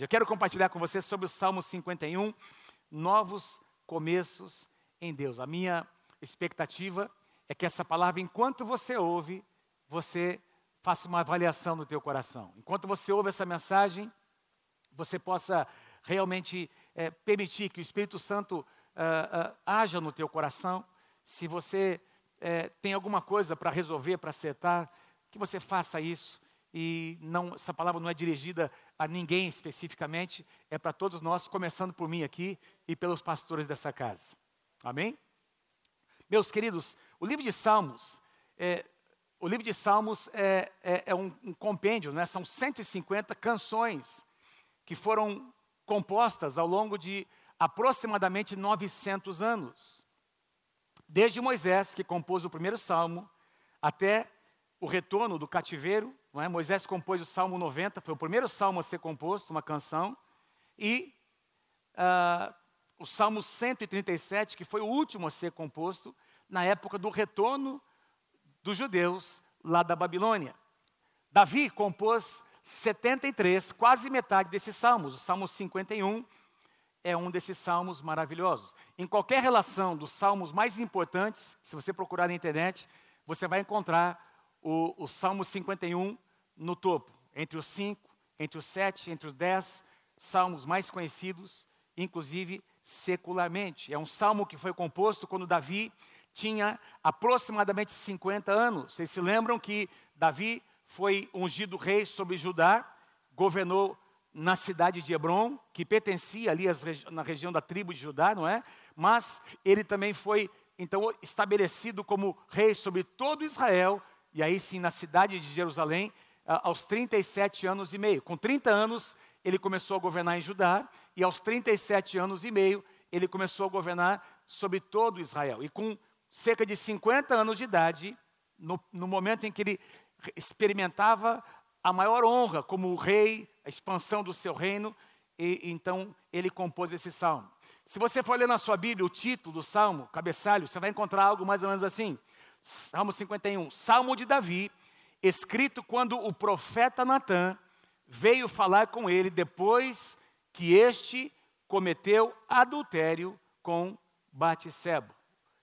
Eu quero compartilhar com você sobre o Salmo 51, novos começos em Deus. A minha expectativa é que essa palavra, enquanto você ouve, você faça uma avaliação no teu coração. Enquanto você ouve essa mensagem, você possa realmente é, permitir que o Espírito Santo uh, uh, haja no teu coração. Se você é, tem alguma coisa para resolver, para acertar, que você faça isso e não, essa palavra não é dirigida a ninguém especificamente, é para todos nós, começando por mim aqui e pelos pastores dessa casa. Amém? Meus queridos, o livro de Salmos, é, o livro de Salmos é, é, é um, um, compêndio, né? são 150 canções que foram compostas ao longo de aproximadamente 900 anos. Desde Moisés, que compôs o primeiro salmo, até o retorno do cativeiro, é? Moisés compôs o Salmo 90, foi o primeiro salmo a ser composto, uma canção, e uh, o Salmo 137, que foi o último a ser composto, na época do retorno dos judeus lá da Babilônia. Davi compôs 73, quase metade desses salmos. O Salmo 51 é um desses salmos maravilhosos. Em qualquer relação dos salmos mais importantes, se você procurar na internet, você vai encontrar o, o Salmo 51 no topo, entre os cinco, entre os sete, entre os dez salmos mais conhecidos, inclusive secularmente. É um salmo que foi composto quando Davi tinha aproximadamente 50 anos. Vocês se lembram que Davi foi ungido rei sobre Judá, governou na cidade de Hebron, que pertencia ali na região da tribo de Judá, não é? Mas ele também foi então estabelecido como rei sobre todo Israel e aí sim na cidade de Jerusalém, aos 37 anos e meio. Com 30 anos, ele começou a governar em Judá, e aos 37 anos e meio, ele começou a governar sobre todo Israel. E com cerca de 50 anos de idade, no, no momento em que ele experimentava a maior honra como rei, a expansão do seu reino, e então ele compôs esse salmo. Se você for ler na sua Bíblia o título do salmo, cabeçalho, você vai encontrar algo mais ou menos assim: Salmo 51, Salmo de Davi, escrito quando o profeta Natã veio falar com ele depois que este cometeu adultério com Batseba.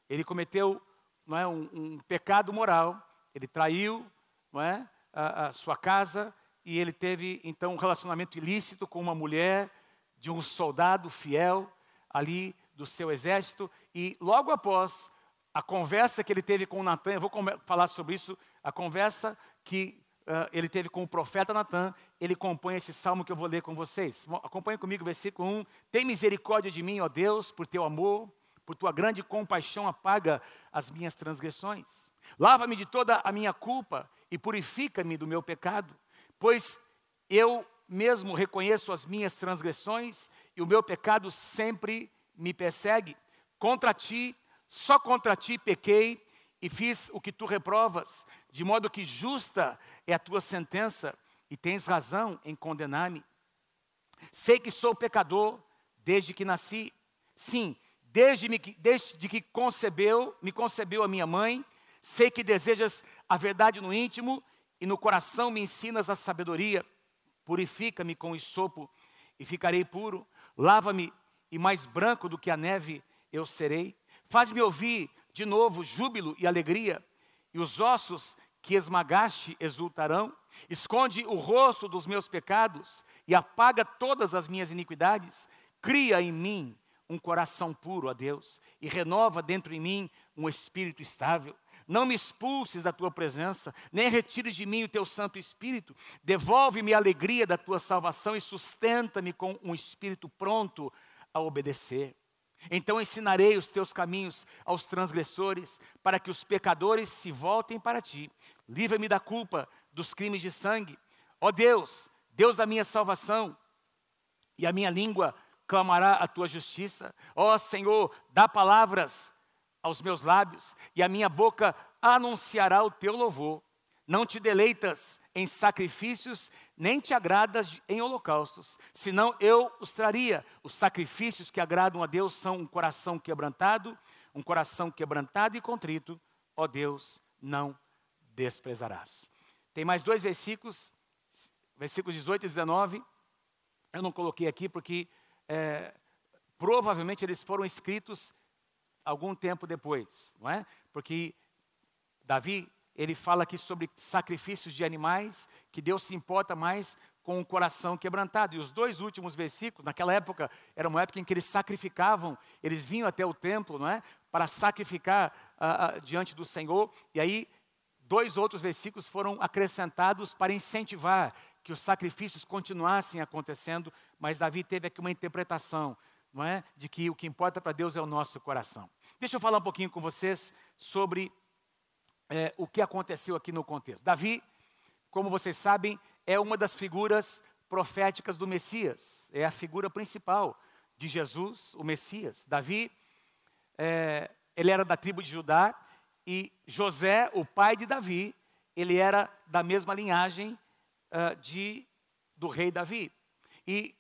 Ele cometeu não é, um, um, pecado moral, ele traiu não é, a, a sua casa e ele teve então um relacionamento ilícito com uma mulher de um soldado fiel ali do seu exército e logo após a conversa que ele teve com Natan, eu vou falar sobre isso, a conversa que uh, ele teve com o profeta Natan, ele compõe esse salmo que eu vou ler com vocês. Acompanhe comigo o versículo 1. Tem misericórdia de mim, ó Deus, por teu amor, por tua grande compaixão, apaga as minhas transgressões. Lava-me de toda a minha culpa e purifica-me do meu pecado, pois eu mesmo reconheço as minhas transgressões e o meu pecado sempre me persegue. Contra ti só contra ti pequei e fiz o que tu reprovas, de modo que justa é a tua sentença e tens razão em condenar-me. Sei que sou pecador desde que nasci. Sim, desde, me, desde que concebeu, me concebeu a minha mãe. Sei que desejas a verdade no íntimo e no coração me ensinas a sabedoria. Purifica-me com o sopo e ficarei puro. Lava-me e mais branco do que a neve eu serei. Faz-me ouvir de novo júbilo e alegria, e os ossos que esmagaste exultarão. Esconde o rosto dos meus pecados e apaga todas as minhas iniquidades. Cria em mim um coração puro, a Deus, e renova dentro de mim um espírito estável. Não me expulses da tua presença, nem retires de mim o teu Santo Espírito. Devolve-me a alegria da tua salvação e sustenta-me com um espírito pronto a obedecer. Então ensinarei os teus caminhos aos transgressores, para que os pecadores se voltem para ti. Livra-me da culpa dos crimes de sangue. Ó Deus, Deus da minha salvação, e a minha língua clamará a tua justiça. Ó Senhor, dá palavras aos meus lábios, e a minha boca anunciará o teu louvor. Não te deleitas em sacrifícios, nem te agradas em holocaustos, senão eu os traria. Os sacrifícios que agradam a Deus são um coração quebrantado, um coração quebrantado e contrito, ó Deus, não desprezarás. Tem mais dois versículos, versículos 18 e 19. Eu não coloquei aqui porque é, provavelmente eles foram escritos algum tempo depois, não é? Porque Davi, ele fala aqui sobre sacrifícios de animais, que Deus se importa mais com o coração quebrantado. E os dois últimos versículos, naquela época, era uma época em que eles sacrificavam, eles vinham até o templo, não é? Para sacrificar uh, uh, diante do Senhor. E aí, dois outros versículos foram acrescentados para incentivar que os sacrifícios continuassem acontecendo, mas Davi teve aqui uma interpretação, não é? De que o que importa para Deus é o nosso coração. Deixa eu falar um pouquinho com vocês sobre é, o que aconteceu aqui no contexto. Davi, como vocês sabem, é uma das figuras proféticas do Messias, é a figura principal de Jesus, o Messias. Davi, é, ele era da tribo de Judá e José, o pai de Davi, ele era da mesma linhagem uh, de, do rei Davi. E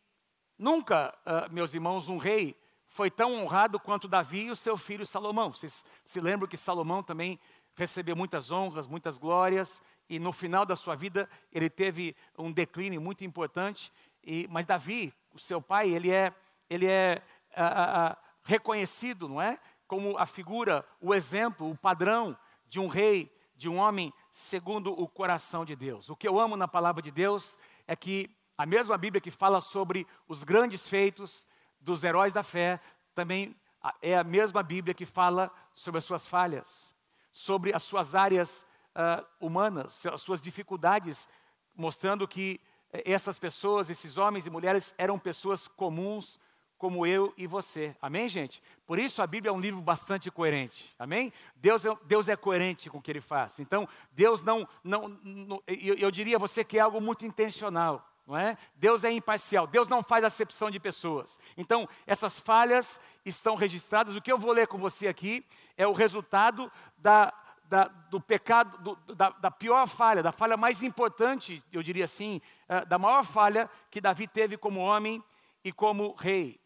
nunca, uh, meus irmãos, um rei foi tão honrado quanto Davi e o seu filho Salomão. Vocês se lembram que Salomão também recebeu muitas honras, muitas glórias, e no final da sua vida ele teve um declínio muito importante. E, mas Davi, o seu pai, ele é, ele é uh, uh, reconhecido, não é? Como a figura, o exemplo, o padrão de um rei, de um homem segundo o coração de Deus. O que eu amo na palavra de Deus é que a mesma Bíblia que fala sobre os grandes feitos dos heróis da fé, também é a mesma Bíblia que fala sobre as suas falhas, sobre as suas áreas uh, humanas, as suas dificuldades, mostrando que essas pessoas, esses homens e mulheres, eram pessoas comuns, como eu e você. Amém, gente? Por isso a Bíblia é um livro bastante coerente. Amém? Deus é, Deus é coerente com o que ele faz. Então, Deus não, não, não eu, eu diria a você que é algo muito intencional. Não é? Deus é imparcial, Deus não faz acepção de pessoas. Então, essas falhas estão registradas. O que eu vou ler com você aqui é o resultado da, da, do pecado, do, da, da, pior falha, da falha mais importante, eu diria assim, uh, da maior falha que Davi teve como homem e como rei.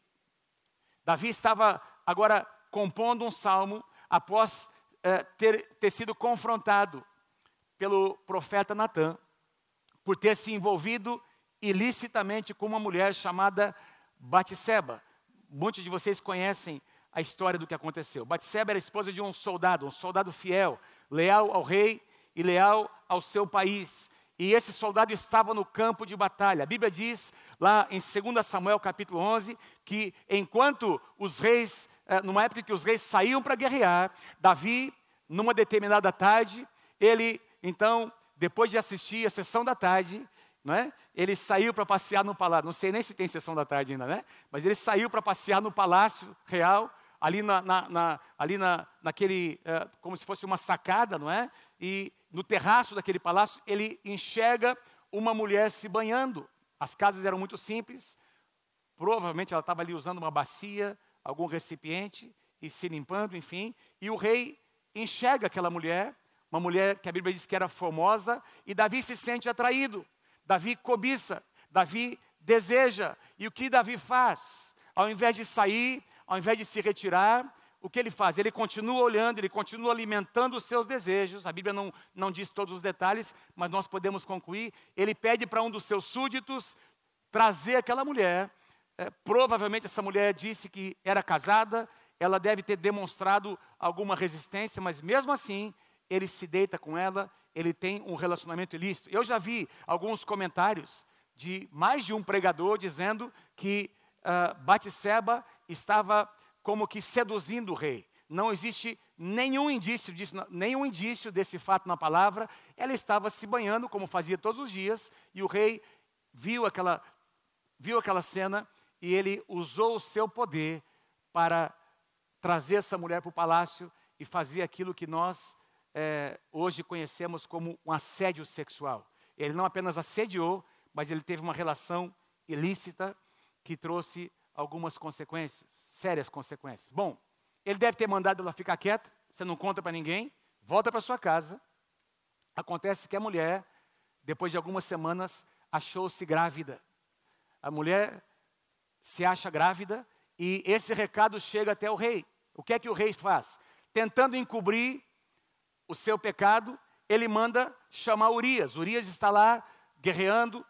Davi estava agora compondo um salmo após eh, ter, ter sido confrontado pelo profeta Natan por ter se envolvido ilicitamente com uma mulher chamada Batseba. Muitos de vocês conhecem a história do que aconteceu. Batseba era esposa de um soldado, um soldado fiel, leal ao rei e leal ao seu país. E esse soldado estava no campo de batalha. A Bíblia diz, lá em 2 Samuel capítulo 11, que enquanto os reis, eh, numa época que os reis saíam para guerrear, Davi, numa determinada tarde, ele, então, depois de assistir a sessão da tarde, não é? Ele saiu para passear no palácio. Não sei nem se tem sessão da tarde ainda, né? Mas ele saiu para passear no palácio real, ali, na, na, na ali na, naquele, eh, como se fosse uma sacada, não é? E no terraço daquele palácio, ele enxerga uma mulher se banhando. As casas eram muito simples, provavelmente ela estava ali usando uma bacia, algum recipiente e se limpando, enfim. E o rei enxerga aquela mulher, uma mulher que a Bíblia diz que era formosa, e Davi se sente atraído. Davi cobiça, Davi deseja. E o que Davi faz? Ao invés de sair, ao invés de se retirar, o que ele faz? Ele continua olhando, ele continua alimentando os seus desejos. A Bíblia não, não diz todos os detalhes, mas nós podemos concluir. Ele pede para um dos seus súditos trazer aquela mulher. É, provavelmente essa mulher disse que era casada, ela deve ter demonstrado alguma resistência, mas mesmo assim, ele se deita com ela, ele tem um relacionamento ilícito. Eu já vi alguns comentários de mais de um pregador dizendo que uh, Batseba estava como que seduzindo o rei. Não existe nenhum indício disso, nenhum indício desse fato na palavra. Ela estava se banhando como fazia todos os dias e o rei viu aquela viu aquela cena e ele usou o seu poder para trazer essa mulher para o palácio e fazer aquilo que nós é, hoje conhecemos como um assédio sexual. Ele não apenas assediou, mas ele teve uma relação ilícita que trouxe algumas consequências, sérias consequências. Bom, ele deve ter mandado ela ficar quieta, você não conta para ninguém, volta para sua casa. Acontece que a mulher, depois de algumas semanas, achou-se grávida. A mulher se acha grávida e esse recado chega até o rei. O que é que o rei faz? Tentando encobrir o seu pecado, ele manda chamar Urias. Urias está lá guerreando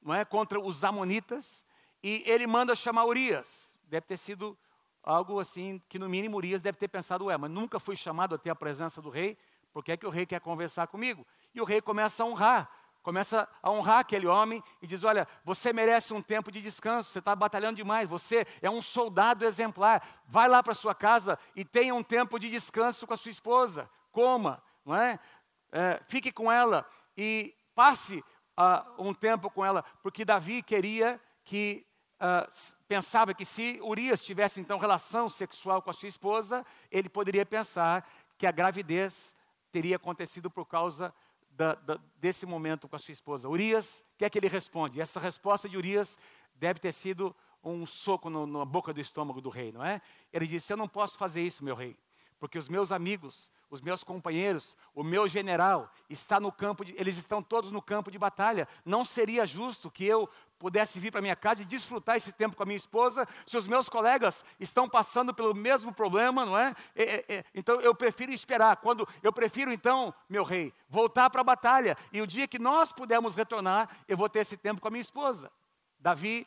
não é, contra os amonitas e ele manda chamar Urias. Deve ter sido algo assim que no mínimo Urias deve ter pensado, ué, mas nunca fui chamado até a presença do rei, porque é que o rei quer conversar comigo? E o rei começa a honrar, começa a honrar aquele homem e diz: Olha, você merece um tempo de descanso, você está batalhando demais, você é um soldado exemplar, vai lá para sua casa e tenha um tempo de descanso com a sua esposa, coma, não é? é fique com ela e passe uh, um tempo com ela, porque Davi queria que Uh, pensava que se Urias tivesse então relação sexual com a sua esposa, ele poderia pensar que a gravidez teria acontecido por causa da, da, desse momento com a sua esposa. Urias, o que é que ele responde? Essa resposta de Urias deve ter sido um soco no, na boca do estômago do rei, não é? Ele disse: Eu não posso fazer isso, meu rei, porque os meus amigos, os meus companheiros, o meu general está no campo, de, eles estão todos no campo de batalha. Não seria justo que eu pudesse vir para minha casa e desfrutar esse tempo com a minha esposa, se os meus colegas estão passando pelo mesmo problema, não é? é, é, é então eu prefiro esperar. Quando eu prefiro então, meu rei, voltar para a batalha e o dia que nós pudermos retornar, eu vou ter esse tempo com a minha esposa. Davi,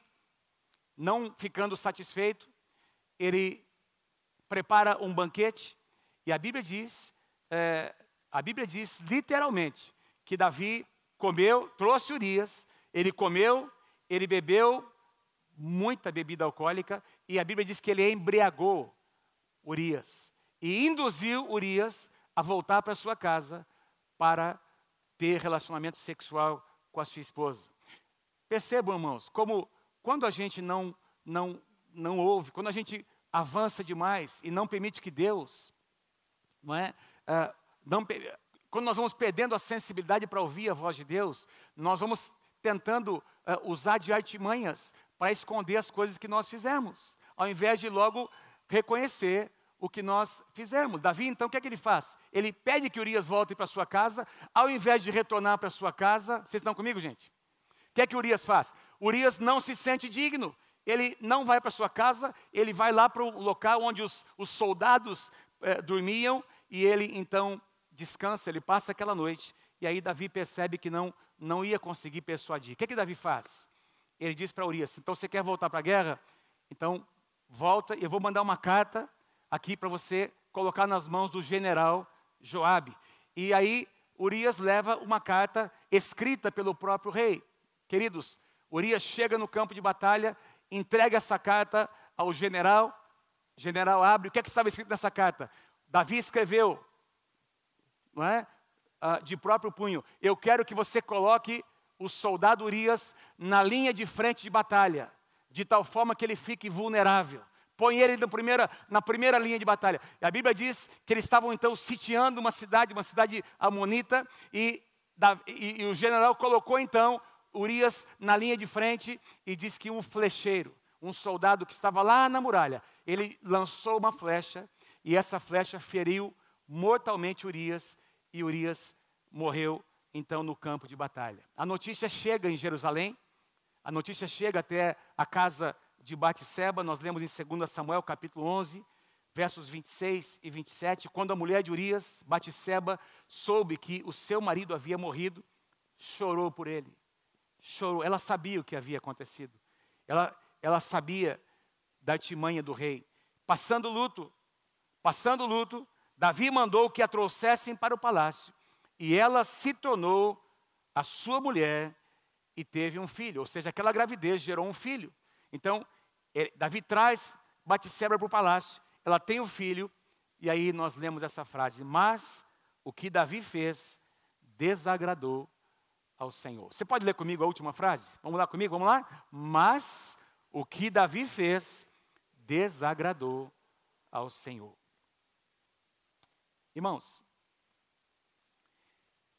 não ficando satisfeito, ele prepara um banquete e a Bíblia diz, é, a Bíblia diz literalmente que Davi comeu, trouxe Urias, ele comeu, ele bebeu muita bebida alcoólica e a Bíblia diz que ele embriagou Urias e induziu Urias a voltar para sua casa para ter relacionamento sexual com a sua esposa. Percebam, irmãos, como quando a gente não não não ouve, quando a gente avança demais e não permite que Deus, não é, uh, não, quando nós vamos perdendo a sensibilidade para ouvir a voz de Deus, nós vamos tentando uh, usar de artimanhas para esconder as coisas que nós fizemos, ao invés de logo reconhecer o que nós fizemos. Davi, então, o que é que ele faz? Ele pede que Urias volte para sua casa, ao invés de retornar para sua casa. Vocês estão comigo, gente? O que é que Urias faz? Urias não se sente digno. Ele não vai para sua casa, ele vai lá para o local onde os, os soldados eh, dormiam e ele então descansa, ele passa aquela noite. E aí Davi percebe que não não ia conseguir persuadir. O que, é que Davi faz? Ele diz para Urias: então você quer voltar para a guerra? Então volta e eu vou mandar uma carta aqui para você colocar nas mãos do general Joabe. E aí Urias leva uma carta escrita pelo próprio rei. Queridos, Urias chega no campo de batalha, entrega essa carta ao general. O general abre. O que, é que estava escrito nessa carta? Davi escreveu, não é? uh, de próprio punho. Eu quero que você coloque o soldado Urias na linha de frente de batalha, de tal forma que ele fique vulnerável. Põe ele na primeira, na primeira linha de batalha. E a Bíblia diz que eles estavam então sitiando uma cidade, uma cidade amonita, e, e, e o general colocou então Urias na linha de frente e diz que um flecheiro, um soldado que estava lá na muralha, ele lançou uma flecha e essa flecha feriu mortalmente Urias e Urias morreu então no campo de batalha. A notícia chega em Jerusalém, a notícia chega até a casa de Batseba, nós lemos em 2 Samuel capítulo 11, versos 26 e 27, quando a mulher de Urias, Batseba, soube que o seu marido havia morrido, chorou por ele. Chorou, ela sabia o que havia acontecido. Ela, ela sabia da artimanha do rei. Passando luto, passando luto, Davi mandou que a trouxessem para o palácio, e ela se tornou a sua mulher e teve um filho, ou seja, aquela gravidez gerou um filho. Então, Davi traz Batseba para o palácio, ela tem o um filho, e aí nós lemos essa frase: Mas o que Davi fez desagradou ao Senhor. Você pode ler comigo a última frase? Vamos lá comigo, vamos lá? Mas o que Davi fez desagradou ao Senhor. Irmãos,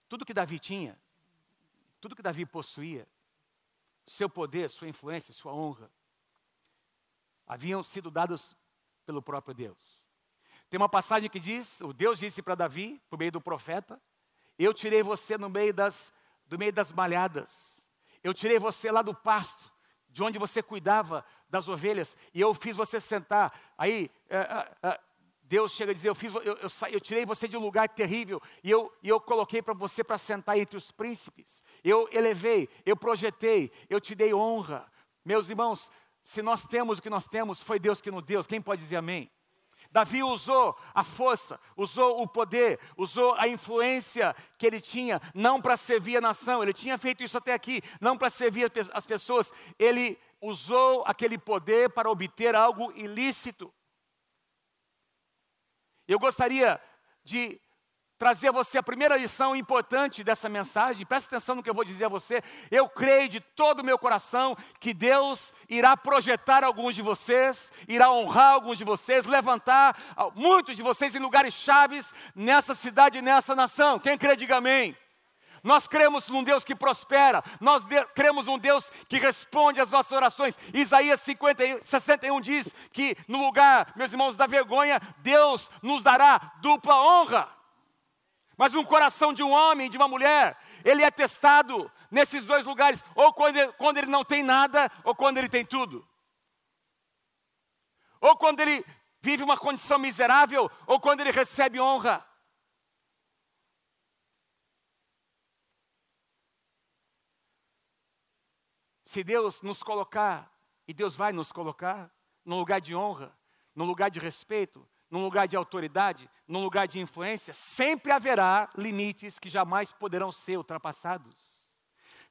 tudo que Davi tinha, tudo que Davi possuía, seu poder, sua influência, sua honra, haviam sido dados pelo próprio Deus. Tem uma passagem que diz: o Deus disse para Davi, por meio do profeta, eu tirei você no meio das, do meio das malhadas, eu tirei você lá do pasto, de onde você cuidava das ovelhas, e eu fiz você sentar. Aí, é, é, Deus chega a dizer: Eu, fiz, eu, eu, eu tirei você de um lugar terrível e eu, e eu coloquei para você para sentar entre os príncipes. Eu elevei, eu projetei, eu te dei honra. Meus irmãos, se nós temos o que nós temos, foi Deus que nos deu. Quem pode dizer amém? Davi usou a força, usou o poder, usou a influência que ele tinha, não para servir a nação, ele tinha feito isso até aqui, não para servir as pessoas, ele usou aquele poder para obter algo ilícito. Eu gostaria de trazer a você a primeira lição importante dessa mensagem. Preste atenção no que eu vou dizer a você. Eu creio de todo o meu coração que Deus irá projetar alguns de vocês, irá honrar alguns de vocês, levantar muitos de vocês em lugares chaves nessa cidade e nessa nação. Quem crê, diga amém. Nós cremos num Deus que prospera, nós de, cremos num Deus que responde às nossas orações. Isaías 50, 61 diz que no lugar, meus irmãos, da vergonha, Deus nos dará dupla honra. Mas um coração de um homem, de uma mulher, ele é testado nesses dois lugares, ou quando quando ele não tem nada, ou quando ele tem tudo. Ou quando ele vive uma condição miserável, ou quando ele recebe honra. Se Deus nos colocar, e Deus vai nos colocar, num lugar de honra, num lugar de respeito, num lugar de autoridade, num lugar de influência, sempre haverá limites que jamais poderão ser ultrapassados.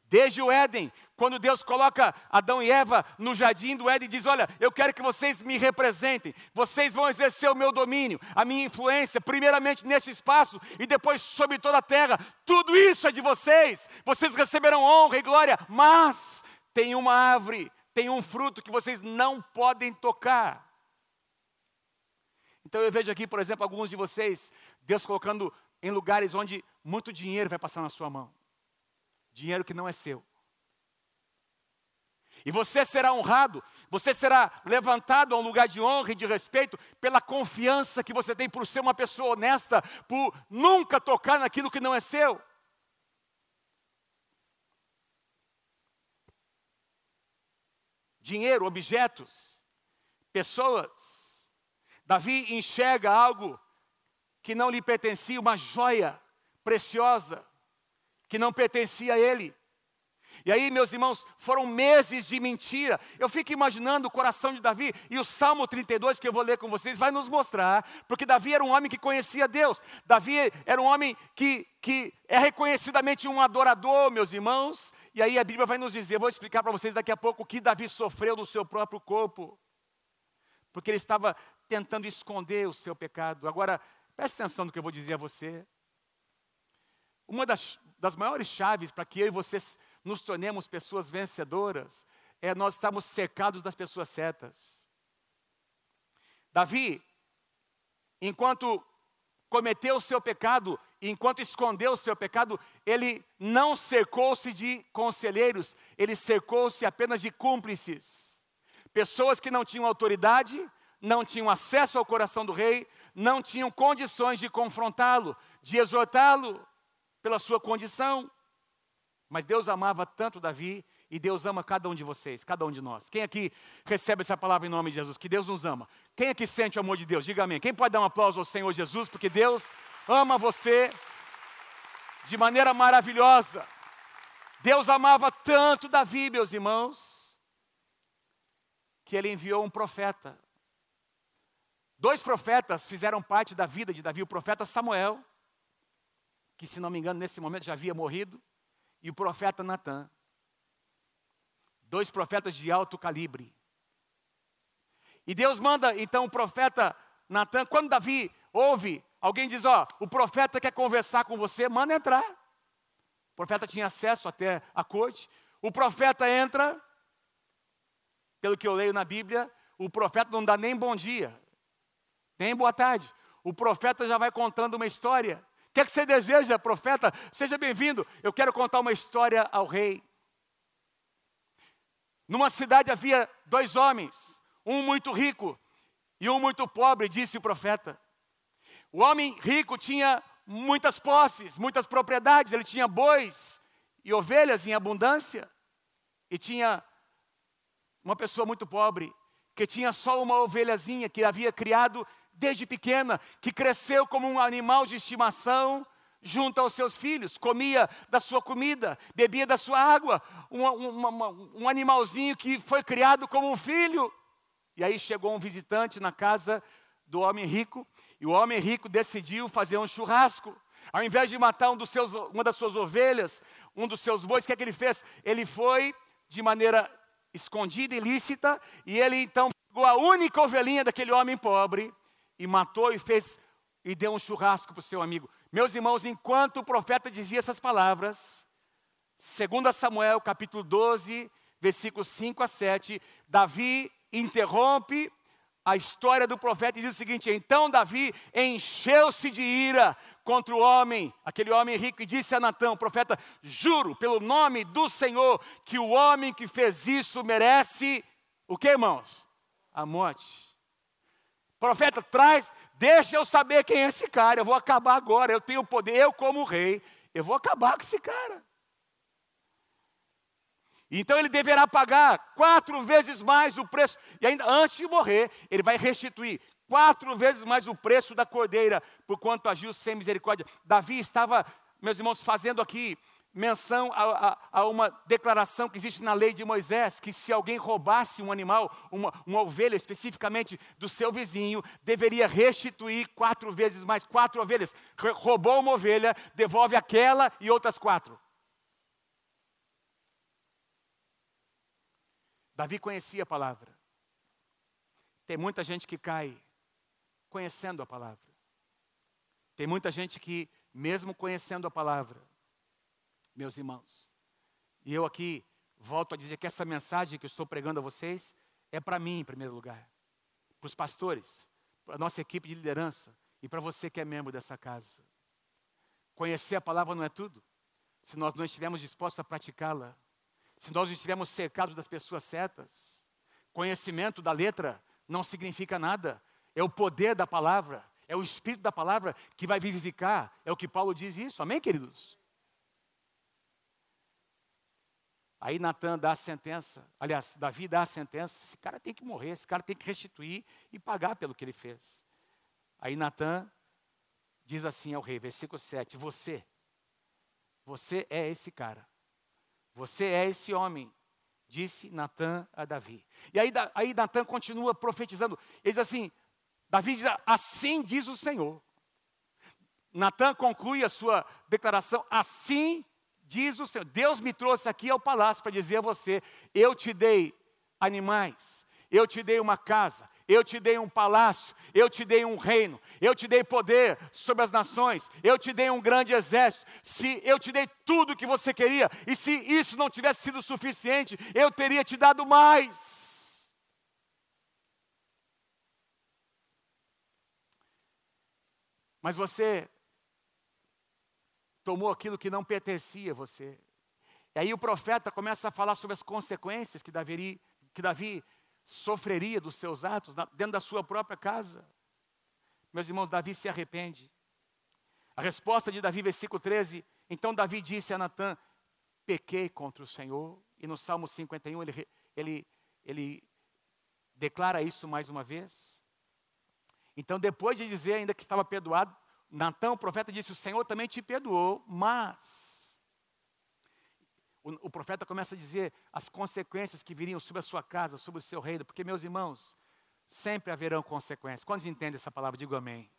Desde o Éden, quando Deus coloca Adão e Eva no jardim do Éden e diz: Olha, eu quero que vocês me representem, vocês vão exercer o meu domínio, a minha influência, primeiramente nesse espaço e depois sobre toda a terra. Tudo isso é de vocês, vocês receberão honra e glória, mas tem uma árvore, tem um fruto que vocês não podem tocar. Então eu vejo aqui, por exemplo, alguns de vocês, Deus colocando em lugares onde muito dinheiro vai passar na sua mão. Dinheiro que não é seu. E você será honrado, você será levantado a um lugar de honra e de respeito pela confiança que você tem por ser uma pessoa honesta, por nunca tocar naquilo que não é seu. Dinheiro, objetos, pessoas, Davi enxerga algo que não lhe pertencia, uma joia preciosa, que não pertencia a ele. E aí, meus irmãos, foram meses de mentira. Eu fico imaginando o coração de Davi, e o Salmo 32, que eu vou ler com vocês, vai nos mostrar, porque Davi era um homem que conhecia Deus. Davi era um homem que, que é reconhecidamente um adorador, meus irmãos. E aí a Bíblia vai nos dizer, eu vou explicar para vocês daqui a pouco o que Davi sofreu no seu próprio corpo. Porque ele estava tentando esconder o seu pecado. Agora, preste atenção no que eu vou dizer a você. Uma das, das maiores chaves para que eu e vocês nos tornemos pessoas vencedoras é nós estarmos cercados das pessoas certas. Davi, enquanto cometeu o seu pecado, enquanto escondeu o seu pecado, ele não cercou-se de conselheiros, ele cercou-se apenas de cúmplices. Pessoas que não tinham autoridade, não tinham acesso ao coração do rei, não tinham condições de confrontá-lo, de exortá-lo pela sua condição. Mas Deus amava tanto Davi e Deus ama cada um de vocês, cada um de nós. Quem aqui recebe essa palavra em nome de Jesus? Que Deus nos ama. Quem aqui sente o amor de Deus? Diga amém. Quem pode dar um aplauso ao Senhor Jesus? Porque Deus ama você de maneira maravilhosa. Deus amava tanto Davi, meus irmãos, que ele enviou um profeta Dois profetas fizeram parte da vida de Davi: o profeta Samuel, que se não me engano nesse momento já havia morrido, e o profeta Natã. Dois profetas de alto calibre. E Deus manda então o profeta Natã, quando Davi ouve, alguém diz: Ó, o profeta quer conversar com você, manda entrar. O profeta tinha acesso até a corte. O profeta entra, pelo que eu leio na Bíblia, o profeta não dá nem bom dia. Nem boa tarde. O profeta já vai contando uma história. O que, é que você deseja, profeta? Seja bem-vindo. Eu quero contar uma história ao rei. Numa cidade havia dois homens, um muito rico e um muito pobre, disse o profeta. O homem rico tinha muitas posses, muitas propriedades, ele tinha bois e ovelhas em abundância, e tinha uma pessoa muito pobre que tinha só uma ovelhazinha que havia criado desde pequena, que cresceu como um animal de estimação junto aos seus filhos, comia da sua comida, bebia da sua água, um, um animalzinho que foi criado como um filho. E aí chegou um visitante na casa do homem rico, e o homem rico decidiu fazer um churrasco. Ao invés de matar um dos seus, uma das suas ovelhas, um dos seus bois, o que é que ele fez? Ele foi de maneira escondida, ilícita, e ele então pegou a única ovelhinha daquele homem pobre e matou e fez e deu um churrasco para o seu amigo. Meus irmãos, enquanto o profeta dizia essas palavras, segundo Samuel, capítulo 12, versículos 5 a 7, Davi interrompe a história do profeta e diz o seguinte: Então Davi encheu-se de ira contra o homem, aquele homem rico, e disse a Natã, o profeta: Juro pelo nome do Senhor que o homem que fez isso merece o que, irmãos? A morte. Profeta, traz, deixa eu saber quem é esse cara, eu vou acabar agora, eu tenho poder, eu como rei, eu vou acabar com esse cara. Então ele deverá pagar quatro vezes mais o preço, e ainda antes de morrer, ele vai restituir quatro vezes mais o preço da cordeira, por quanto agiu sem misericórdia. Davi estava, meus irmãos, fazendo aqui menção a, a, a, uma declaração que existe na lei de Moisés, que se alguém roubasse um animal, uma, uma ovelha especificamente do seu vizinho, deveria restituir quatro vezes mais, quatro ovelhas. Roubou uma ovelha, devolve aquela e outras quatro. Davi conhecia a palavra. Tem muita gente que cai conhecendo a palavra. Tem muita gente que, mesmo conhecendo a palavra, meus irmãos, e eu aqui volto a dizer que essa mensagem que eu estou pregando a vocês é para mim, em primeiro lugar, para os pastores, para a nossa equipe de liderança e para você que é membro dessa casa. Conhecer a palavra não é tudo, se nós não estivermos dispostos a praticá-la se nós estivermos cercados das pessoas certas. Conhecimento da letra não significa nada, é o poder da palavra, é o espírito da palavra que vai vivificar, é o que Paulo diz isso, amém, queridos? Aí Natan dá a sentença, aliás, Davi dá a sentença, esse cara tem que morrer, esse cara tem que restituir e pagar pelo que ele fez. Aí Natan diz assim ao rei, versículo 7, você, você é esse cara. Você é esse homem, disse Natan a Davi. E aí, aí Natan continua profetizando. Ele diz assim: Davi diz, assim diz o Senhor. Natan conclui a sua declaração, assim diz o Senhor. Deus me trouxe aqui ao palácio para dizer a você: eu te dei animais, eu te dei uma casa, eu te dei um palácio, eu te dei um reino, eu te dei poder sobre as nações, eu te dei um grande exército. Se eu te dei tudo o que você queria, e se isso não tivesse sido suficiente, eu teria te dado mais. Mas você tomou aquilo que não pertencia a você. E aí o profeta começa a falar sobre as consequências que Davi, que Davi sofreria dos seus atos dentro da sua própria casa. Meus irmãos, Davi se arrepende. A resposta de Davi, versículo 13: Então Davi disse a Natã: Pequei contra o Senhor. E no Salmo 51 ele, ele, ele declara isso mais uma vez. Então, depois de dizer ainda que estava perdoado, Natã, o profeta, disse: O Senhor também te perdoou, mas o, o, profeta começa a dizer as consequências que viriam sobre a sua casa, sobre o seu reino, porque, meus irmãos, sempre haverão consequências. Quantos entendem essa palavra? Digo amém.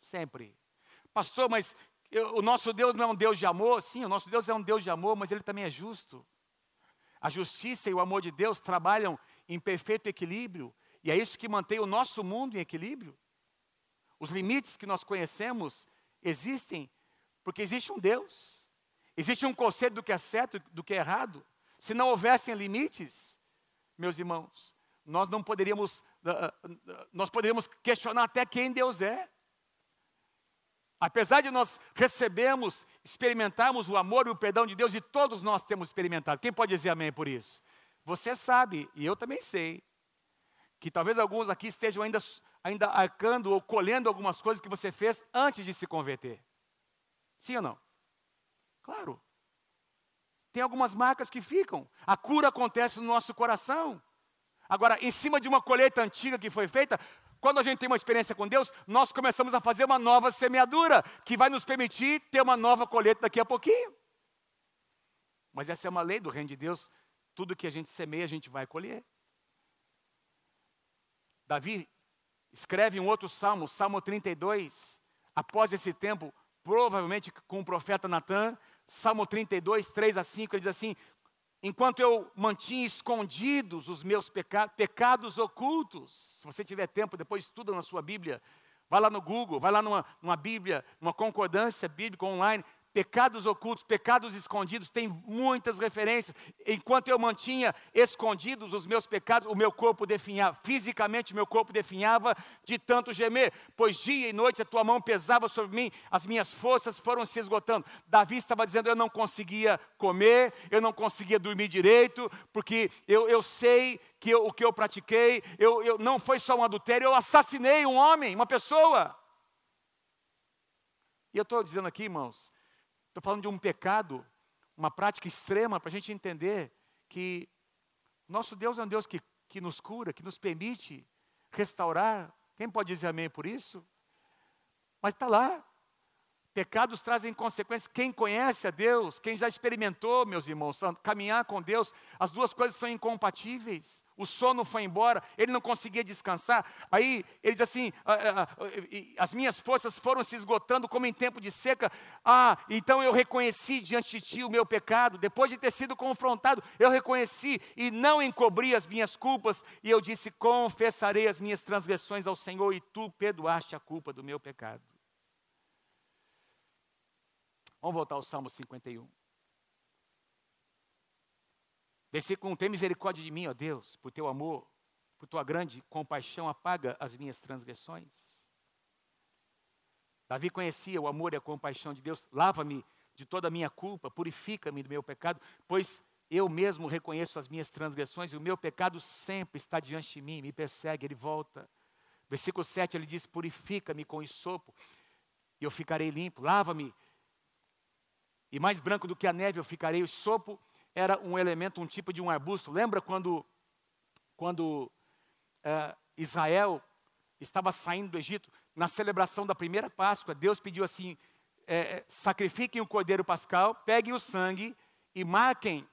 Sempre. Pastor, mas eu, o nosso Deus não é um Deus de amor? Sim, o nosso Deus é um Deus de amor, mas ele também é justo. A justiça e o amor de Deus trabalham em perfeito equilíbrio, e é isso que mantém o nosso mundo em equilíbrio. Os limites que nós conhecemos existem porque existe um Deus. Existe um conceito do que é certo e do que é errado. Se não houvessem limites, meus irmãos, nós não poderíamos, uh, nós poderíamos questionar até quem Deus é. Apesar de nós recebermos, experimentarmos o amor e o perdão de Deus, e todos nós temos experimentado. Quem pode dizer amém por isso? Você sabe, e eu também sei, que talvez alguns aqui estejam ainda, ainda arcando ou colhendo algumas coisas que você fez antes de se converter. Sim ou não? Claro. Tem algumas marcas que ficam. A cura acontece no nosso coração. Agora, em cima de uma colheita antiga que foi feita, quando a gente tem uma experiência com Deus, nós começamos a fazer uma nova semeadura, que vai nos permitir ter uma nova colheita daqui a pouquinho. Mas essa é uma lei do reino de Deus, tudo que a gente semeia, a gente vai colher. Davi escreve um outro salmo, Salmo 32, após esse tempo, provavelmente com o profeta Natan, Salmo 32, 3 a 5, ele diz assim: enquanto eu mantinha escondidos os meus peca pecados ocultos. Se você tiver tempo, depois estuda na sua Bíblia. Vai lá no Google, vai lá numa, numa Bíblia, numa concordância bíblica online pecados ocultos, pecados escondidos, tem muitas referências. Enquanto eu mantinha escondidos os meus pecados, o meu corpo definhava, fisicamente meu corpo definhava de tanto gemer, pois dia e noite a tua mão pesava sobre mim, as minhas forças foram se esgotando. Davi estava dizendo: eu não conseguia comer, eu não conseguia dormir direito, porque eu, eu sei que eu, o que eu pratiquei, eu, eu, não foi só um adultério, eu assassinei um homem, uma pessoa. E eu estou dizendo aqui, irmãos, Estou falando de um pecado, uma prática extrema para a gente entender que nosso Deus é um Deus que, que nos cura, que nos permite restaurar. Quem pode dizer amém por isso? Mas está lá. Pecados trazem consequências. Quem conhece a Deus, quem já experimentou, meus irmãos, caminhar com Deus, as duas coisas são incompatíveis o sono foi embora, ele não conseguia descansar. Aí ele diz assim: ah, ah, ah, as minhas forças foram se esgotando como em tempo de seca. Ah, então eu reconheci diante de ti o meu pecado. Depois de ter sido confrontado, eu reconheci e não encobri as minhas culpas. E eu disse: Confessarei as minhas transgressões ao Senhor, e tu perdoaste a culpa do meu pecado. Vamos voltar ao Salmo 51. Versículo 1: Tem misericórdia de mim, ó Deus, por teu amor, por tua grande compaixão, apaga as minhas transgressões. Davi conhecia o amor e a compaixão de Deus. Lava-me de toda a minha culpa, purifica-me do meu pecado, pois eu mesmo reconheço as minhas transgressões e o meu pecado sempre está diante de mim, me persegue, ele volta. Versículo 7 ele diz: Purifica-me com sopo e eu ficarei limpo. Lava-me, e mais branco do que a neve eu ficarei. O sopo era um elemento, um tipo de um arbusto. Lembra quando, quando uh, Israel estava saindo do Egito? Na celebração da primeira Páscoa, Deus pediu assim: é, sacrifiquem o cordeiro pascal, peguem o sangue e marquem,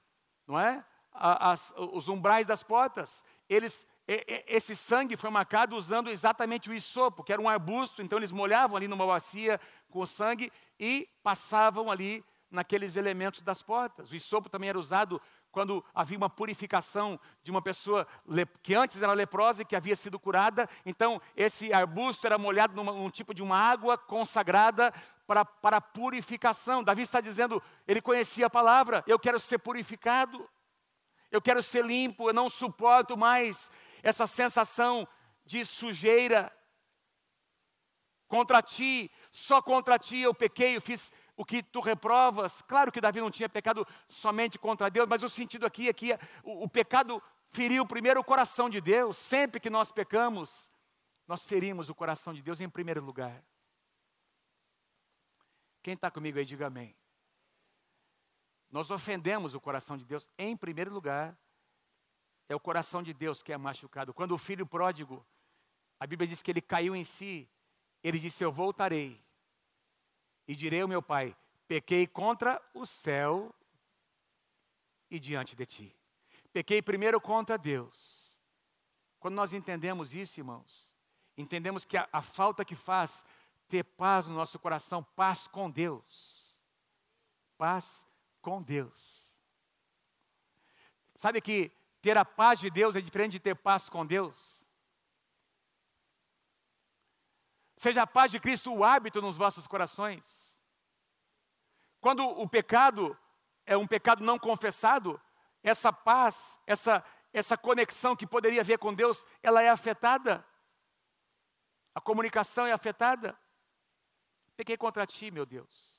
não é? As, os umbrais das portas. Eles, esse sangue foi marcado usando exatamente o isopo, que era um arbusto, então eles molhavam ali numa bacia com sangue e passavam ali naqueles elementos das portas. O isopo também era usado quando havia uma purificação de uma pessoa que antes era leprosa e que havia sido curada. Então, esse arbusto era molhado num, tipo de uma água consagrada para, para purificação. Davi está dizendo, ele conhecia a palavra, eu quero ser purificado, eu quero ser limpo, eu não suporto mais essa sensação de sujeira. Contra ti, só contra ti eu pequei, eu fiz o que tu reprovas. Claro que Davi não tinha pecado somente contra Deus, mas o sentido aqui é que o, o pecado feriu primeiro o coração de Deus. Sempre que nós pecamos, nós ferimos o coração de Deus em primeiro lugar. Quem está comigo aí, diga amém. Nós ofendemos o coração de Deus em primeiro lugar. É o coração de Deus que é machucado. Quando o filho pródigo, a Bíblia diz que ele caiu em si, ele disse: Eu voltarei e direi ao meu pai: pequei contra o céu e diante de ti. Pequei primeiro contra Deus. Quando nós entendemos isso, irmãos, entendemos que a, a falta que faz ter paz no nosso coração, paz com Deus. Paz com Deus. Sabe que ter a paz de Deus é diferente de ter paz com Deus? Seja a paz de Cristo o hábito nos vossos corações. Quando o pecado é um pecado não confessado, essa paz, essa, essa conexão que poderia haver com Deus, ela é afetada. A comunicação é afetada. Pequei contra ti, meu Deus.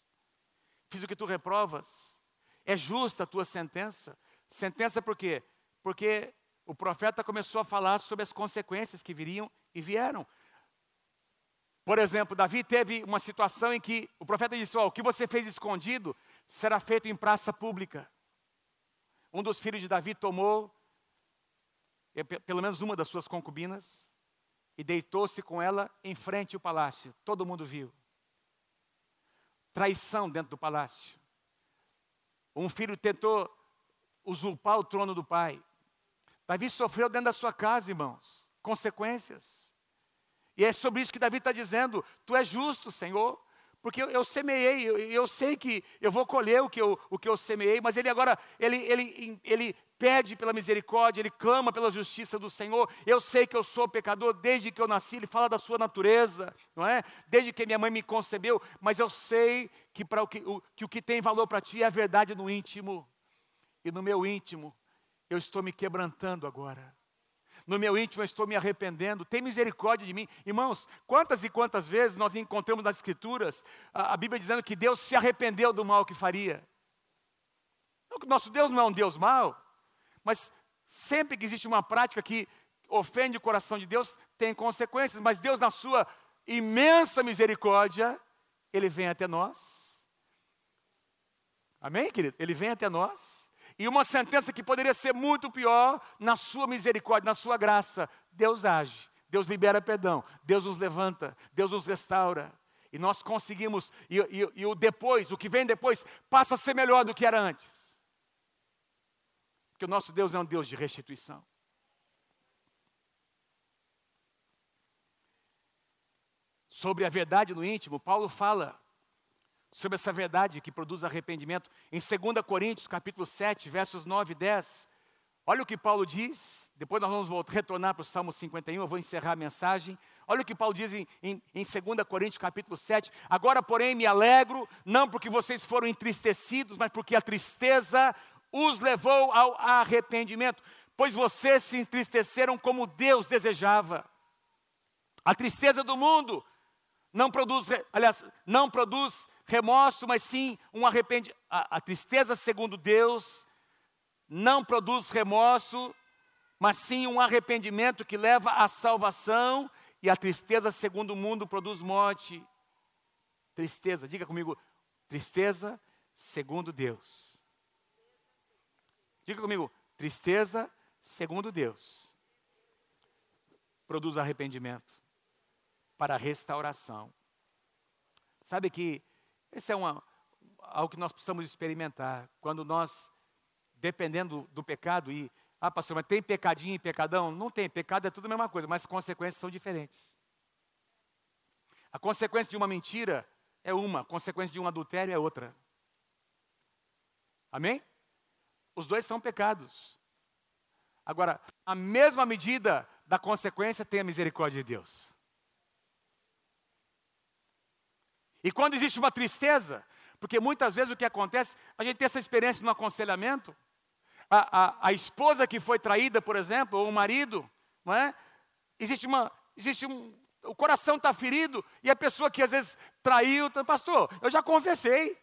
Fiz o que tu reprovas. É justa a tua sentença. Sentença por quê? Porque o profeta começou a falar sobre as consequências que viriam e vieram. Por exemplo, Davi teve uma situação em que o profeta disse: oh, O que você fez escondido será feito em praça pública. Um dos filhos de Davi tomou pelo menos uma das suas concubinas, e deitou-se com ela em frente ao palácio. Todo mundo viu. Traição dentro do palácio. Um filho tentou usurpar o trono do pai. Davi sofreu dentro da sua casa, irmãos, consequências. E é sobre isso que Davi está dizendo: Tu és justo, Senhor, porque eu, eu semeei, eu, eu, sei que eu vou colher o que eu, o que eu semeei, mas ele agora, ele, ele, ele pede pela misericórdia, ele clama pela justiça do Senhor. Eu sei que eu sou pecador desde que eu nasci, ele fala da sua natureza, não é? Desde que minha mãe me concebeu, mas eu sei que, para o, que, o, que o que tem valor para ti é a verdade no íntimo. E no meu íntimo, eu estou me quebrantando agora no meu íntimo eu estou me arrependendo, tem misericórdia de mim. Irmãos, quantas e quantas vezes nós encontramos nas Escrituras a, a Bíblia dizendo que Deus se arrependeu do mal que faria? Nosso Deus não é um Deus mau, mas sempre que existe uma prática que ofende o coração de Deus, tem consequências, mas Deus, na sua imensa misericórdia, Ele vem até nós. Amém, querido? Ele vem até nós e uma sentença que poderia ser muito pior, na sua misericórdia, na sua graça, Deus age, Deus libera perdão, Deus nos levanta, Deus nos restaura. E nós conseguimos, e, e, e o depois, o que vem depois, passa a ser melhor do que era antes. Porque o nosso Deus é um Deus de restituição. Sobre a verdade no íntimo, Paulo fala sobre essa verdade que produz arrependimento. Em 2 Coríntios, capítulo 7, versos 9 e 10, olha o que Paulo diz, depois nós vamos voltar, retornar para o Salmo 51, eu vou encerrar a mensagem. Olha o que Paulo diz em, em, em 2 Coríntios, capítulo 7, agora porém me alegro, não porque vocês foram entristecidos, mas porque a tristeza os levou ao arrependimento, pois vocês se entristeceram como Deus desejava. A tristeza do mundo não produz, aliás, não produz remorso, mas sim um arrependimento. A, a tristeza, segundo Deus, não produz remorso, mas sim um arrependimento que leva à salvação, e a tristeza, segundo o mundo, produz morte. Tristeza, diga comigo, tristeza segundo Deus. Diga comigo, tristeza segundo Deus produz arrependimento para restauração. Sabe que esse é uma, algo que nós precisamos experimentar. Quando nós, dependendo do pecado, e, ah, pastor, mas tem pecadinho e pecadão? Não tem, pecado é tudo a mesma coisa, mas as consequências são diferentes. A consequência de uma mentira é uma, a consequência de um adultério é outra. Amém? Os dois são pecados. Agora, a mesma medida da consequência tem a misericórdia de Deus. E quando existe uma tristeza, porque muitas vezes o que acontece, a gente tem essa experiência no aconselhamento, a, a, a esposa que foi traída, por exemplo, ou o marido, não é? Existe uma, existe um, o coração está ferido e a pessoa que às vezes traiu, tá, pastor, eu já confessei.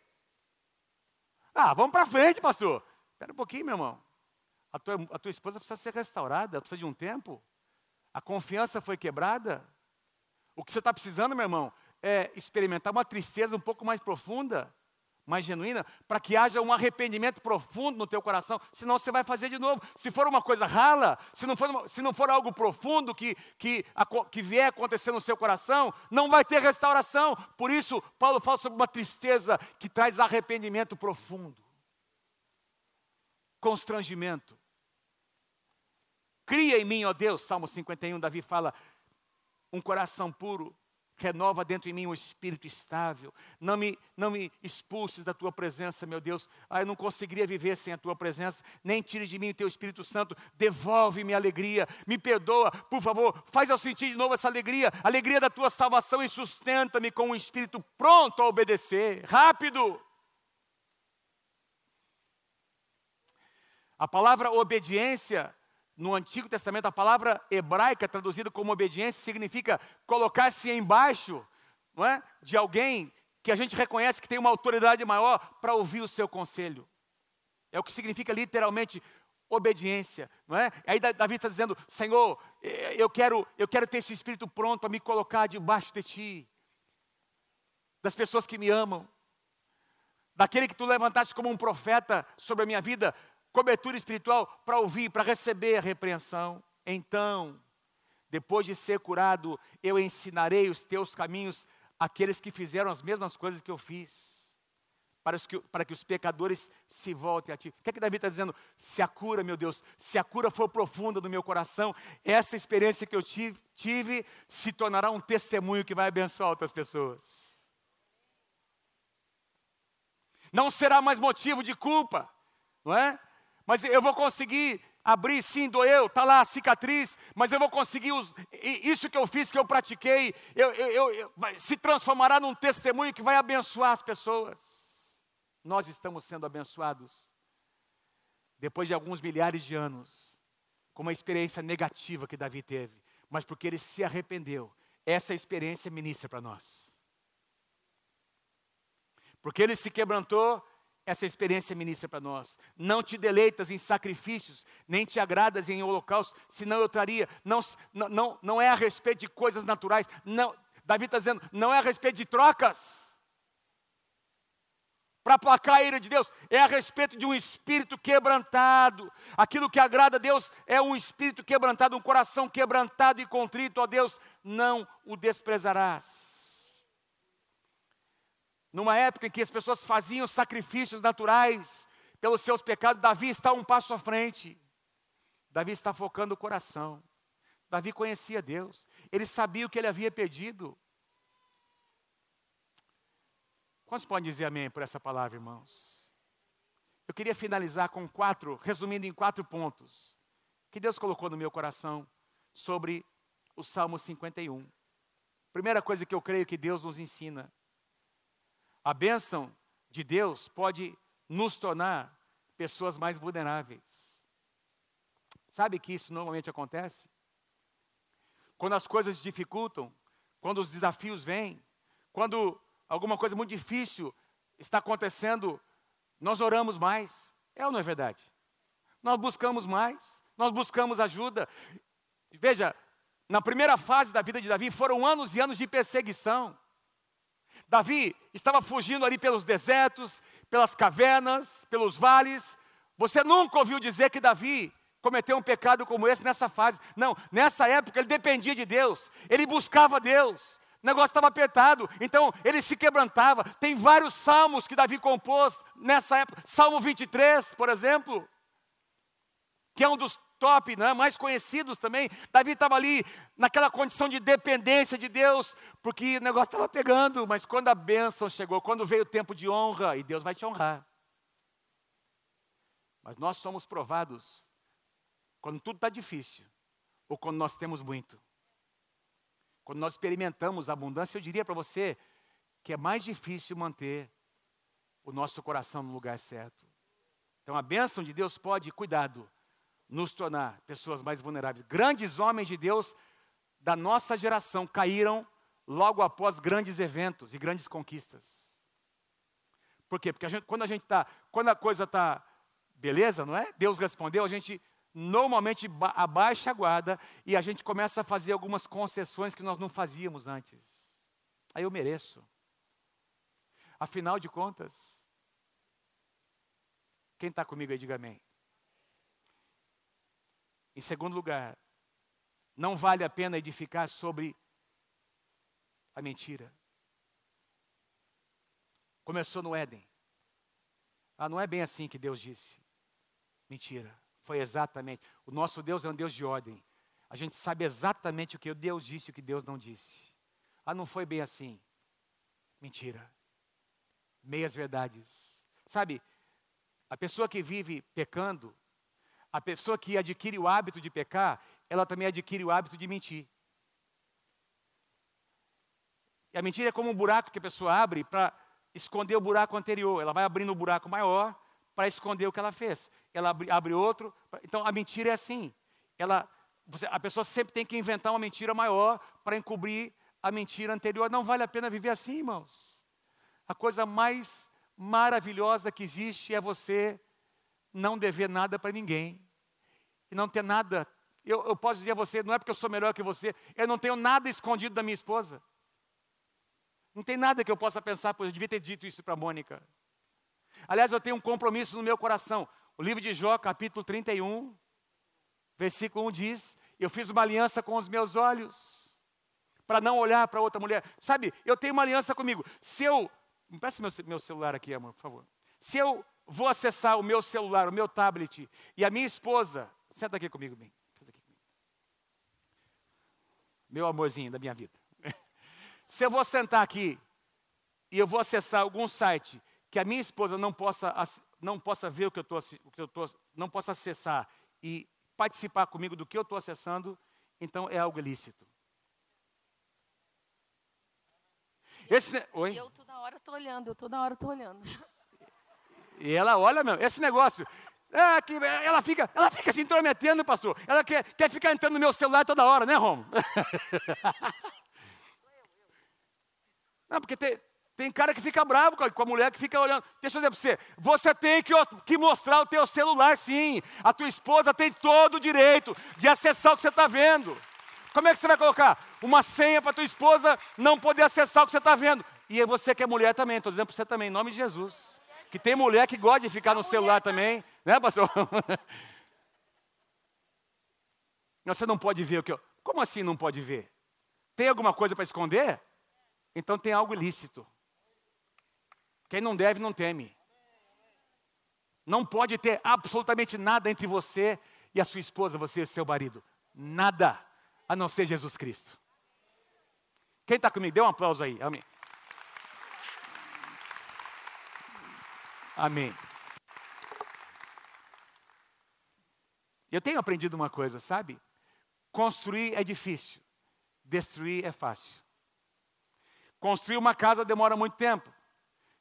Ah, vamos para frente, pastor. Espera um pouquinho, meu irmão. A tua, a tua esposa precisa ser restaurada, precisa de um tempo. A confiança foi quebrada. O que você está precisando, meu irmão, é, experimentar uma tristeza um pouco mais profunda, mais genuína, para que haja um arrependimento profundo no teu coração, senão você vai fazer de novo. Se for uma coisa rala, se não for, se não for algo profundo que, que, que vier acontecer no seu coração, não vai ter restauração. Por isso, Paulo fala sobre uma tristeza que traz arrependimento profundo, constrangimento. Cria em mim, ó Deus, Salmo 51, Davi fala, um coração puro, renova dentro de mim um espírito estável. Não me, não me expulses da tua presença, meu Deus. Ah, eu não conseguiria viver sem a tua presença. Nem tire de mim o teu Espírito Santo. Devolve-me a alegria. Me perdoa, por favor. Faz eu sentir de novo essa alegria, alegria da tua salvação e sustenta-me com um espírito pronto a obedecer. Rápido. A palavra obediência no Antigo Testamento, a palavra hebraica traduzida como obediência significa colocar-se embaixo não é, de alguém que a gente reconhece que tem uma autoridade maior para ouvir o seu conselho. É o que significa literalmente obediência, não é? Aí Davi está dizendo: Senhor, eu quero, eu quero ter esse espírito pronto a me colocar debaixo de Ti, das pessoas que me amam, daquele que Tu levantaste como um profeta sobre a minha vida, cobertura espiritual para ouvir, para receber a repreensão. Então, depois de ser curado, eu ensinarei os teus caminhos àqueles que fizeram as mesmas coisas que eu fiz, para, que, para que os pecadores se voltem a ti. O que é que Davi está dizendo? Se a cura, meu Deus, se a cura for profunda no meu coração, essa experiência que eu tive, tive se tornará um testemunho que vai abençoar outras pessoas. Não será mais motivo de culpa, não é? Mas eu vou conseguir abrir, sim, doeu, está lá a cicatriz, mas eu vou conseguir, os, isso que eu fiz, que eu pratiquei, eu, eu, eu, se transformará num testemunho que vai abençoar as pessoas. Nós estamos sendo abençoados, depois de alguns milhares de anos, com uma experiência negativa que Davi teve, mas porque ele se arrependeu, essa experiência ministra para nós. Porque ele se quebrantou, essa experiência ministra para nós. Não te deleitas em sacrifícios, nem te agradas em holocaustos, senão eu traria. Não, não, não é a respeito de coisas naturais. Não, Davi está dizendo, não é a respeito de trocas. Para aplacar a ira de Deus, é a respeito de um espírito quebrantado. Aquilo que agrada a Deus é um espírito quebrantado, um coração quebrantado e contrito. Ó Deus, não o desprezarás numa época em que as pessoas faziam sacrifícios naturais pelos seus pecados, Davi está um passo à frente. Davi está focando o coração. Davi conhecia Deus, ele sabia o que ele havia pedido. Quantos podem dizer amém por essa palavra, irmãos? Eu queria finalizar com quatro, resumindo em quatro pontos, que Deus colocou no meu coração sobre o Salmo 51. Primeira coisa que eu creio que Deus nos ensina a bênção de Deus pode nos tornar pessoas mais vulneráveis. Sabe que isso normalmente acontece? Quando as coisas dificultam, quando os desafios vêm, quando alguma coisa muito difícil está acontecendo, nós oramos mais. É ou não é verdade? Nós buscamos mais, nós buscamos ajuda. Veja, na primeira fase da vida de Davi foram anos e anos de perseguição. Davi estava fugindo ali pelos desertos, pelas cavernas, pelos vales. Você nunca ouviu dizer que Davi cometeu um pecado como esse nessa fase. Não, nessa época ele dependia de Deus, ele buscava Deus. O negócio estava apertado, então ele se quebrantava. Tem vários salmos que Davi compôs nessa época. Salmo 23, por exemplo, que é um dos top, né, mais conhecidos também. Davi estava ali naquela condição de dependência de Deus, porque o negócio estava pegando, mas quando a bênção chegou, quando veio o tempo de honra, e Deus vai te honrar. Mas nós somos provados quando tudo está difícil, ou quando nós temos muito. Quando nós experimentamos a abundância, eu diria para você que é mais difícil manter o nosso coração no lugar certo. Então a bênção de Deus pode, cuidado, nos tornar pessoas mais vulneráveis. Grandes homens de Deus da nossa geração caíram logo após grandes eventos e grandes conquistas. Por quê? Porque a gente, quando a gente está, quando a coisa está beleza, não é? Deus respondeu, a gente normalmente abaixa a guarda e a gente começa a fazer algumas concessões que nós não fazíamos antes. Aí eu mereço. Afinal de contas, quem está comigo aí, diga amém. Em segundo lugar, não vale a pena edificar sobre a mentira. Começou no Éden. Ah, não é bem assim que Deus disse. Mentira. Foi exatamente. O nosso Deus é um Deus de ordem. A gente sabe exatamente o que Deus disse e o que Deus não disse. Ah, não foi bem assim. Mentira. Meias verdades. Sabe, a pessoa que vive pecando, a pessoa que adquire o hábito de pecar, ela também adquire o hábito de mentir. E a mentira é como um buraco que a pessoa abre para esconder o buraco anterior. Ela vai abrindo um buraco maior para esconder o que ela fez. Ela abre, abre outro. Então a mentira é assim. Ela, você, a pessoa sempre tem que inventar uma mentira maior para encobrir a mentira anterior. Não vale a pena viver assim, irmãos. A coisa mais maravilhosa que existe é você não dever nada para ninguém. E não ter nada. Eu, eu posso dizer a você, não é porque eu sou melhor que você, eu não tenho nada escondido da minha esposa. Não tem nada que eu possa pensar, pois eu devia ter dito isso para a Mônica. Aliás, eu tenho um compromisso no meu coração. O livro de Jó, capítulo 31, versículo 1 diz: Eu fiz uma aliança com os meus olhos para não olhar para outra mulher. Sabe, eu tenho uma aliança comigo. Se eu. Me peça meu, meu celular aqui, amor, por favor. Se eu vou acessar o meu celular, o meu tablet, e a minha esposa. Senta aqui comigo, bem. Senta aqui comigo. Meu amorzinho da minha vida. Se eu vou sentar aqui e eu vou acessar algum site que a minha esposa não possa, não possa ver o que eu estou, não possa acessar e participar comigo do que eu estou acessando, então é algo ilícito. Esse, Oi? Eu toda hora estou olhando, eu toda hora estou olhando. E ela olha mesmo, esse negócio. É, que ela, fica, ela fica se intrometendo, pastor. Ela quer, quer ficar entrando no meu celular toda hora, né, Romo? Não, porque tem, tem cara que fica bravo com a, mulher que fica olhando. Deixa eu dizer para você, você tem que, que mostrar o teu celular, sim. A tua esposa tem todo o direito de acessar o que você está vendo. Como é que você vai colocar uma senha para tua esposa não poder acessar o que você está vendo? E você que é mulher também, estou dizendo para você também, em nome de Jesus. Que tem mulher que gosta de ficar no celular também, né, pastor? Você não pode ver o que eu. Como assim não pode ver? Tem alguma coisa para esconder? Então tem algo ilícito. Quem não deve, não teme. Não pode ter absolutamente nada entre você e a sua esposa, você e seu marido. Nada a não ser Jesus Cristo. Quem está comigo? Dê um aplauso aí. Amém. Amém. Eu tenho aprendido uma coisa, sabe? Construir é difícil, destruir é fácil. Construir uma casa demora muito tempo,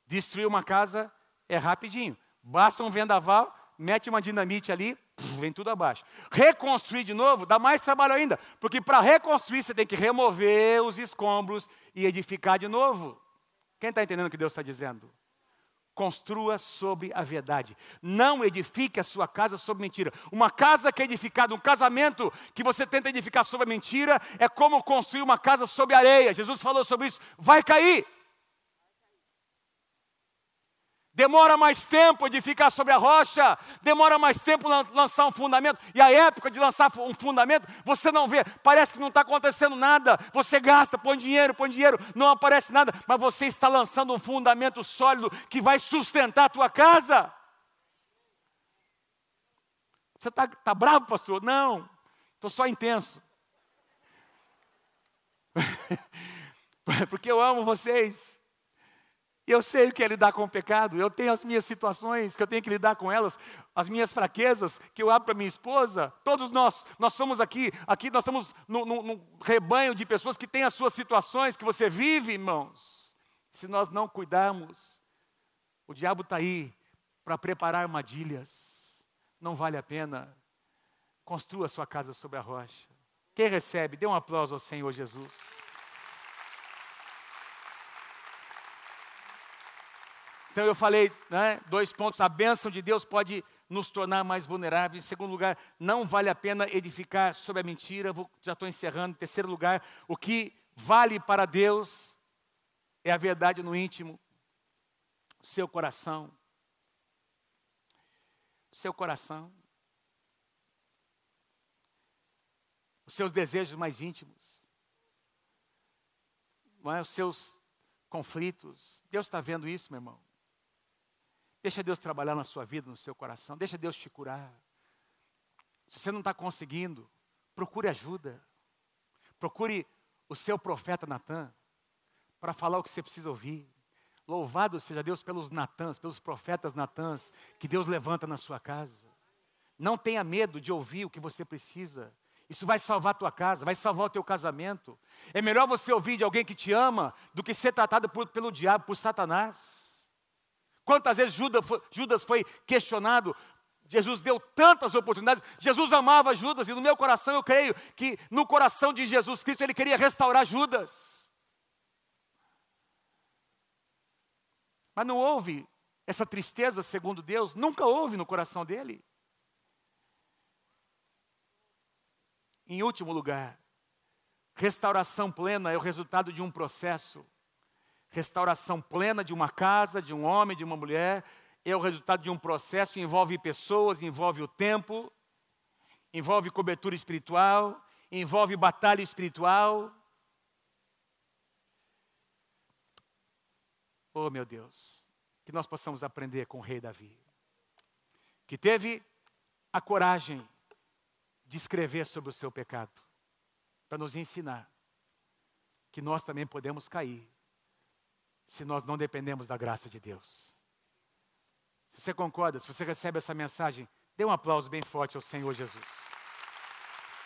destruir uma casa é rapidinho. Basta um vendaval, mete uma dinamite ali, vem tudo abaixo. Reconstruir de novo dá mais trabalho ainda, porque para reconstruir você tem que remover os escombros e edificar de novo. Quem está entendendo o que Deus está dizendo? Construa sobre a verdade. Não edifique a sua casa sobre mentira. Uma casa que é edificada, um casamento que você tenta edificar sobre a mentira, é como construir uma casa sobre areia. Jesus falou sobre isso. Vai cair. Demora mais tempo de ficar sobre a rocha, demora mais tempo lançar um fundamento, e a época de lançar um fundamento, você não vê, parece que não está acontecendo nada, você gasta, põe dinheiro, põe dinheiro, não aparece nada, mas você está lançando um fundamento sólido que vai sustentar a tua casa. Você está tá bravo, pastor? Não, estou só intenso. Porque eu amo vocês. Eu sei o que é lidar com o pecado, eu tenho as minhas situações que eu tenho que lidar com elas, as minhas fraquezas que eu abro para minha esposa. Todos nós, nós somos aqui, aqui nós estamos num, rebanho de pessoas que têm as suas situações que você vive, irmãos. Se nós não cuidarmos, o diabo está aí para preparar armadilhas. Não vale a pena. Construa sua casa sobre a rocha. Quem recebe, dê um aplauso ao Senhor Jesus. Então eu falei, né, dois pontos, a bênção de Deus pode nos tornar mais vulneráveis. Em segundo lugar, não vale a pena edificar sobre a mentira. Vou, já estou encerrando. Em terceiro lugar, o que vale para Deus é a verdade no íntimo, seu coração. Seu coração. Os seus desejos mais íntimos. Não é? Os seus conflitos. Deus está vendo isso, meu irmão. Deixa Deus trabalhar na sua vida, no seu coração. Deixa Deus te curar. Se você não está conseguindo, procure ajuda. Procure o seu profeta Natan para falar o que você precisa ouvir. Louvado seja Deus pelos Natãs, pelos profetas Natãs que Deus levanta na sua casa. Não tenha medo de ouvir o que você precisa. Isso vai salvar a tua casa, vai salvar o teu casamento. É melhor você ouvir de alguém que te ama do que ser tratado por, pelo diabo, por Satanás. Quantas vezes Judas foi questionado? Jesus deu tantas oportunidades. Jesus amava Judas, e no meu coração eu creio que no coração de Jesus Cristo ele queria restaurar Judas. Mas não houve essa tristeza, segundo Deus, nunca houve no coração dele. Em último lugar, restauração plena é o resultado de um processo Restauração plena de uma casa, de um homem, de uma mulher, é o resultado de um processo, envolve pessoas, envolve o tempo, envolve cobertura espiritual, envolve batalha espiritual. Oh, meu Deus, que nós possamos aprender com o rei Davi, que teve a coragem de escrever sobre o seu pecado, para nos ensinar que nós também podemos cair, se nós não dependemos da graça de Deus. Se você concorda, se você recebe essa mensagem, dê um aplauso bem forte ao Senhor Jesus.